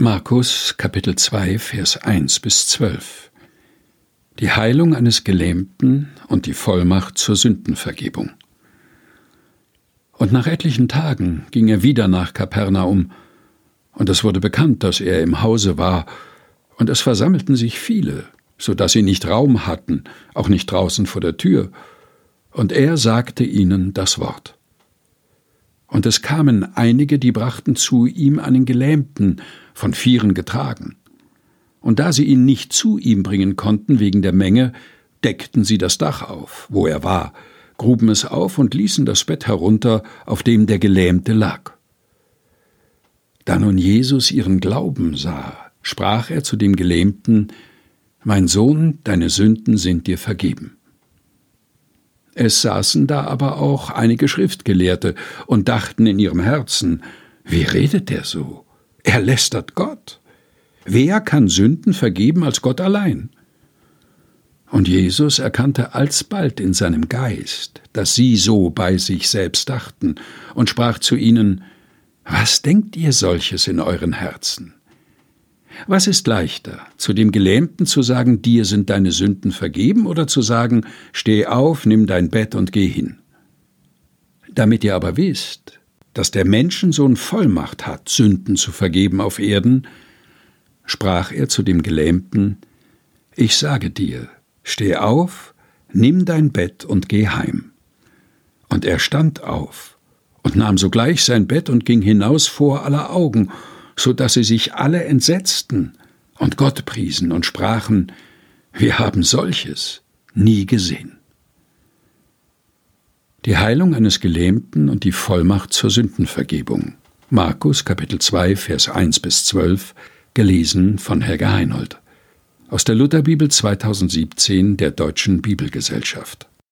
Markus Kapitel 2 Vers 1 bis 12 Die Heilung eines Gelähmten und die Vollmacht zur Sündenvergebung. Und nach etlichen Tagen ging er wieder nach Kapernaum, und es wurde bekannt, dass er im Hause war, und es versammelten sich viele, so dass sie nicht Raum hatten, auch nicht draußen vor der Tür, und er sagte ihnen das Wort. Und es kamen einige, die brachten zu ihm einen Gelähmten, von Vieren getragen. Und da sie ihn nicht zu ihm bringen konnten wegen der Menge, deckten sie das Dach auf, wo er war, gruben es auf und ließen das Bett herunter, auf dem der Gelähmte lag. Da nun Jesus ihren Glauben sah, sprach er zu dem Gelähmten, Mein Sohn, deine Sünden sind dir vergeben. Es saßen da aber auch einige Schriftgelehrte und dachten in ihrem Herzen, wie redet der so? Er lästert Gott. Wer kann Sünden vergeben als Gott allein? Und Jesus erkannte alsbald in seinem Geist, dass sie so bei sich selbst dachten, und sprach zu ihnen, Was denkt ihr solches in euren Herzen? Was ist leichter, zu dem Gelähmten zu sagen, dir sind deine Sünden vergeben, oder zu sagen, steh auf, nimm dein Bett und geh hin? Damit ihr aber wisst, dass der Menschensohn Vollmacht hat, Sünden zu vergeben auf Erden, sprach er zu dem Gelähmten, Ich sage dir, steh auf, nimm dein Bett und geh heim. Und er stand auf und nahm sogleich sein Bett und ging hinaus vor aller Augen, so dass sie sich alle entsetzten und Gott priesen und sprachen, wir haben solches nie gesehen. Die Heilung eines Gelähmten und die Vollmacht zur Sündenvergebung. Markus Kapitel 2 Vers 1 bis 12 gelesen von Helga Heinold aus der Lutherbibel 2017 der Deutschen Bibelgesellschaft